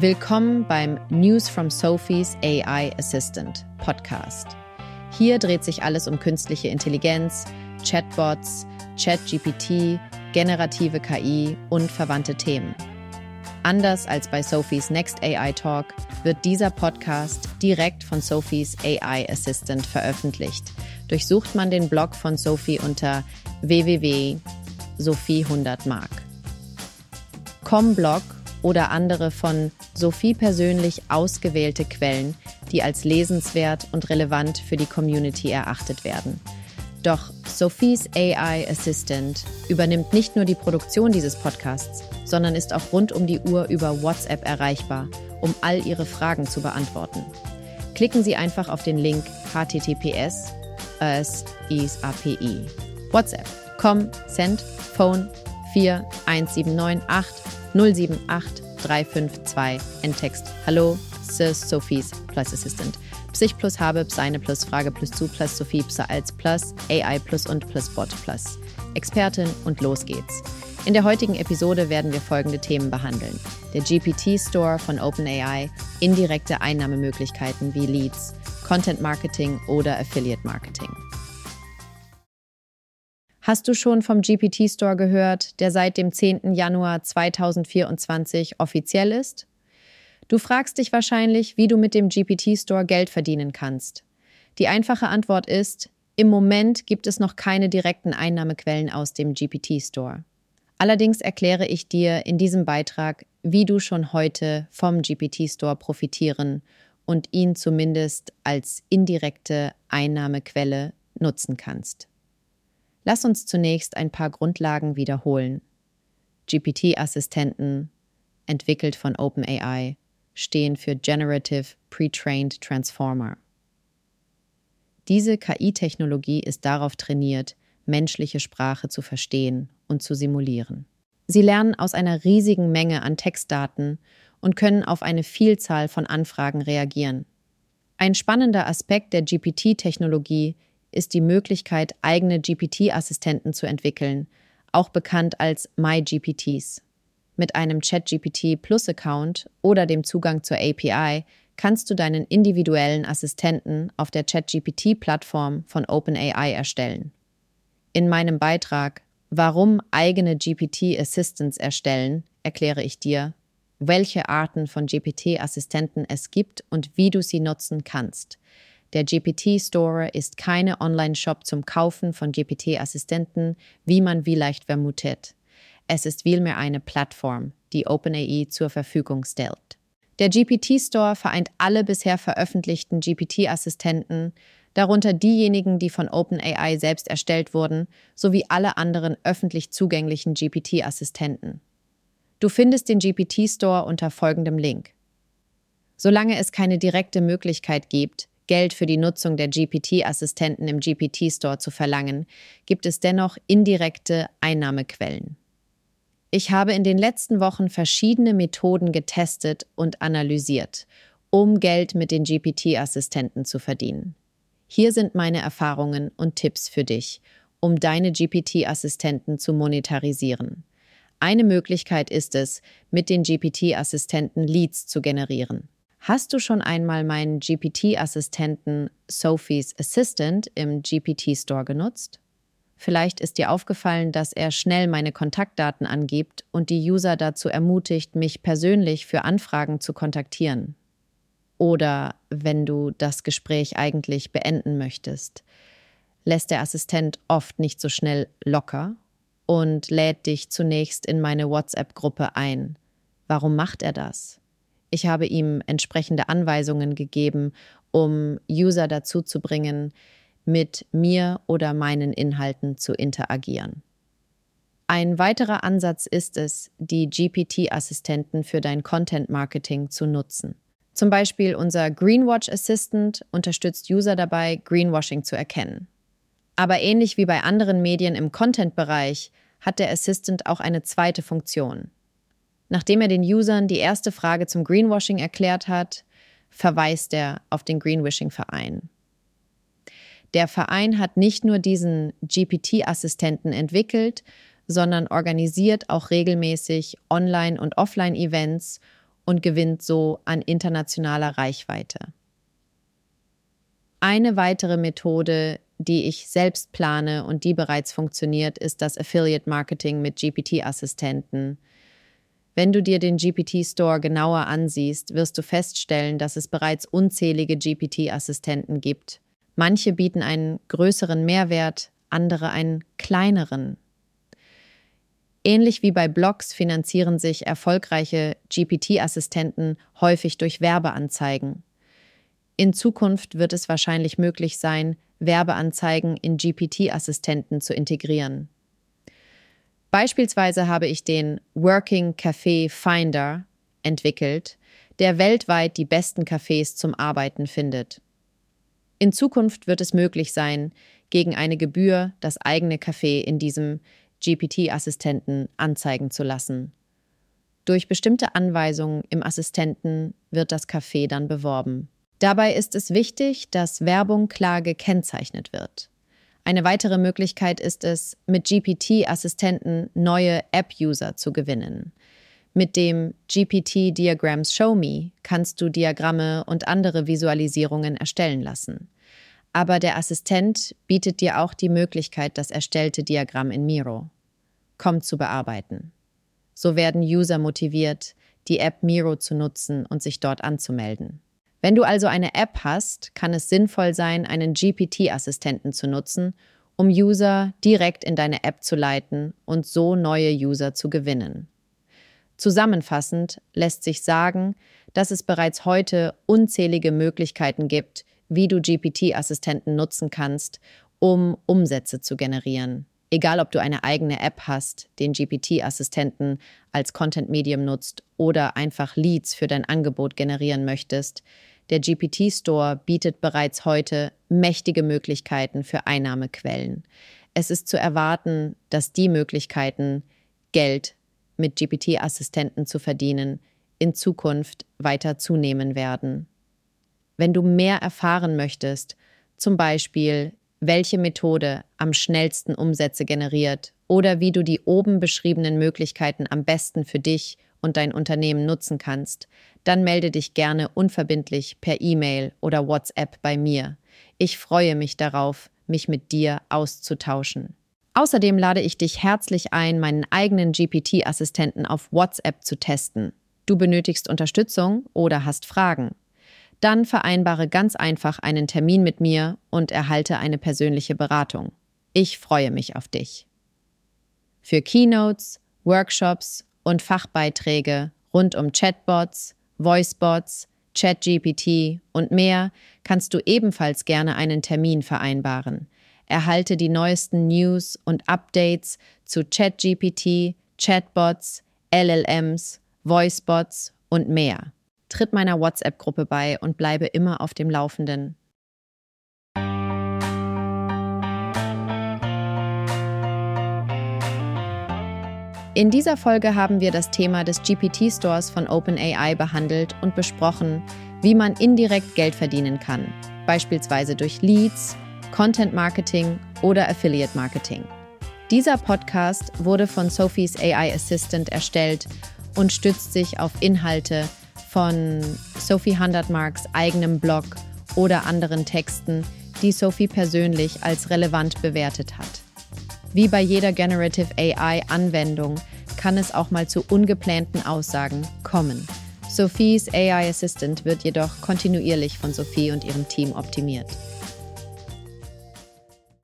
Willkommen beim News from Sophie's AI Assistant Podcast. Hier dreht sich alles um künstliche Intelligenz, Chatbots, ChatGPT, generative KI und verwandte Themen. Anders als bei Sophies Next AI Talk wird dieser Podcast direkt von Sophies AI Assistant veröffentlicht. Durchsucht man den Blog von Sophie unter www.sophie100mark. Com-Blog oder andere von Sophie persönlich ausgewählte Quellen, die als lesenswert und relevant für die Community erachtet werden. Doch Sophies AI Assistant übernimmt nicht nur die Produktion dieses Podcasts, sondern ist auch rund um die Uhr über WhatsApp erreichbar, um all Ihre Fragen zu beantworten. Klicken Sie einfach auf den Link https es is API. WhatsApp com send phone 41798 078 352 Endtext Hallo, Sir Sophies Plus Assistant. Psych plus habe, Pseine plus Frage plus zu plus Sophie plus als plus AI plus und plus Bot plus. Expertin und los geht's. In der heutigen Episode werden wir folgende Themen behandeln. Der GPT-Store von OpenAI, indirekte Einnahmemöglichkeiten wie Leads, Content Marketing oder Affiliate Marketing. Hast du schon vom GPT Store gehört, der seit dem 10. Januar 2024 offiziell ist? Du fragst dich wahrscheinlich, wie du mit dem GPT Store Geld verdienen kannst. Die einfache Antwort ist, im Moment gibt es noch keine direkten Einnahmequellen aus dem GPT Store. Allerdings erkläre ich dir in diesem Beitrag, wie du schon heute vom GPT Store profitieren und ihn zumindest als indirekte Einnahmequelle nutzen kannst. Lass uns zunächst ein paar Grundlagen wiederholen. GPT-Assistenten, entwickelt von OpenAI, stehen für Generative Pre-Trained Transformer. Diese KI-Technologie ist darauf trainiert, menschliche Sprache zu verstehen und zu simulieren. Sie lernen aus einer riesigen Menge an Textdaten und können auf eine Vielzahl von Anfragen reagieren. Ein spannender Aspekt der GPT-Technologie ist die Möglichkeit, eigene GPT-Assistenten zu entwickeln, auch bekannt als MyGPTs. Mit einem ChatGPT Plus-Account oder dem Zugang zur API kannst du deinen individuellen Assistenten auf der ChatGPT-Plattform von OpenAI erstellen. In meinem Beitrag Warum eigene GPT-Assistants erstellen, erkläre ich dir, welche Arten von GPT-Assistenten es gibt und wie du sie nutzen kannst. Der GPT-Store ist keine Online-Shop zum Kaufen von GPT-Assistenten, wie man vielleicht vermutet. Es ist vielmehr eine Plattform, die OpenAI zur Verfügung stellt. Der GPT-Store vereint alle bisher veröffentlichten GPT-Assistenten, darunter diejenigen, die von OpenAI selbst erstellt wurden, sowie alle anderen öffentlich zugänglichen GPT-Assistenten. Du findest den GPT-Store unter folgendem Link. Solange es keine direkte Möglichkeit gibt, Geld für die Nutzung der GPT-Assistenten im GPT-Store zu verlangen, gibt es dennoch indirekte Einnahmequellen. Ich habe in den letzten Wochen verschiedene Methoden getestet und analysiert, um Geld mit den GPT-Assistenten zu verdienen. Hier sind meine Erfahrungen und Tipps für dich, um deine GPT-Assistenten zu monetarisieren. Eine Möglichkeit ist es, mit den GPT-Assistenten Leads zu generieren. Hast du schon einmal meinen GPT-Assistenten Sophie's Assistant im GPT-Store genutzt? Vielleicht ist dir aufgefallen, dass er schnell meine Kontaktdaten angibt und die User dazu ermutigt, mich persönlich für Anfragen zu kontaktieren. Oder wenn du das Gespräch eigentlich beenden möchtest, lässt der Assistent oft nicht so schnell locker und lädt dich zunächst in meine WhatsApp-Gruppe ein. Warum macht er das? Ich habe ihm entsprechende Anweisungen gegeben, um User dazu zu bringen, mit mir oder meinen Inhalten zu interagieren. Ein weiterer Ansatz ist es, die GPT-Assistenten für dein Content-Marketing zu nutzen. Zum Beispiel unser Greenwatch Assistant unterstützt User dabei, Greenwashing zu erkennen. Aber ähnlich wie bei anderen Medien im Content-Bereich hat der Assistant auch eine zweite Funktion. Nachdem er den Usern die erste Frage zum Greenwashing erklärt hat, verweist er auf den Greenwashing-Verein. Der Verein hat nicht nur diesen GPT-Assistenten entwickelt, sondern organisiert auch regelmäßig Online- und Offline-Events und gewinnt so an internationaler Reichweite. Eine weitere Methode, die ich selbst plane und die bereits funktioniert, ist das Affiliate Marketing mit GPT-Assistenten. Wenn du dir den GPT-Store genauer ansiehst, wirst du feststellen, dass es bereits unzählige GPT-Assistenten gibt. Manche bieten einen größeren Mehrwert, andere einen kleineren. Ähnlich wie bei Blogs finanzieren sich erfolgreiche GPT-Assistenten häufig durch Werbeanzeigen. In Zukunft wird es wahrscheinlich möglich sein, Werbeanzeigen in GPT-Assistenten zu integrieren. Beispielsweise habe ich den Working Café Finder entwickelt, der weltweit die besten Cafés zum Arbeiten findet. In Zukunft wird es möglich sein, gegen eine Gebühr das eigene Café in diesem GPT-Assistenten anzeigen zu lassen. Durch bestimmte Anweisungen im Assistenten wird das Café dann beworben. Dabei ist es wichtig, dass Werbung klar gekennzeichnet wird. Eine weitere Möglichkeit ist es, mit GPT-Assistenten neue App-User zu gewinnen. Mit dem GPT Diagrams Show Me kannst du Diagramme und andere Visualisierungen erstellen lassen. Aber der Assistent bietet dir auch die Möglichkeit, das erstellte Diagramm in Miro. Komm zu bearbeiten. So werden User motiviert, die App Miro zu nutzen und sich dort anzumelden. Wenn du also eine App hast, kann es sinnvoll sein, einen GPT-Assistenten zu nutzen, um User direkt in deine App zu leiten und so neue User zu gewinnen. Zusammenfassend lässt sich sagen, dass es bereits heute unzählige Möglichkeiten gibt, wie du GPT-Assistenten nutzen kannst, um Umsätze zu generieren. Egal, ob du eine eigene App hast, den GPT-Assistenten als Content-Medium nutzt oder einfach Leads für dein Angebot generieren möchtest, der GPT-Store bietet bereits heute mächtige Möglichkeiten für Einnahmequellen. Es ist zu erwarten, dass die Möglichkeiten, Geld mit GPT-Assistenten zu verdienen, in Zukunft weiter zunehmen werden. Wenn du mehr erfahren möchtest, zum Beispiel welche Methode am schnellsten Umsätze generiert oder wie du die oben beschriebenen Möglichkeiten am besten für dich und dein Unternehmen nutzen kannst, dann melde dich gerne unverbindlich per E-Mail oder WhatsApp bei mir. Ich freue mich darauf, mich mit dir auszutauschen. Außerdem lade ich dich herzlich ein, meinen eigenen GPT-Assistenten auf WhatsApp zu testen. Du benötigst Unterstützung oder hast Fragen. Dann vereinbare ganz einfach einen Termin mit mir und erhalte eine persönliche Beratung. Ich freue mich auf dich. Für Keynotes, Workshops und Fachbeiträge rund um Chatbots, Voicebots, ChatGPT und mehr kannst du ebenfalls gerne einen Termin vereinbaren. Erhalte die neuesten News und Updates zu ChatGPT, Chatbots, LLMs, Voicebots und mehr. Tritt meiner WhatsApp-Gruppe bei und bleibe immer auf dem Laufenden. In dieser Folge haben wir das Thema des GPT-Stores von OpenAI behandelt und besprochen, wie man indirekt Geld verdienen kann, beispielsweise durch Leads, Content Marketing oder Affiliate Marketing. Dieser Podcast wurde von Sophies AI Assistant erstellt und stützt sich auf Inhalte von Sophie Hundertmarks eigenem Blog oder anderen Texten, die Sophie persönlich als relevant bewertet hat. Wie bei jeder Generative AI-Anwendung kann es auch mal zu ungeplanten Aussagen kommen. Sophies AI Assistant wird jedoch kontinuierlich von Sophie und ihrem Team optimiert.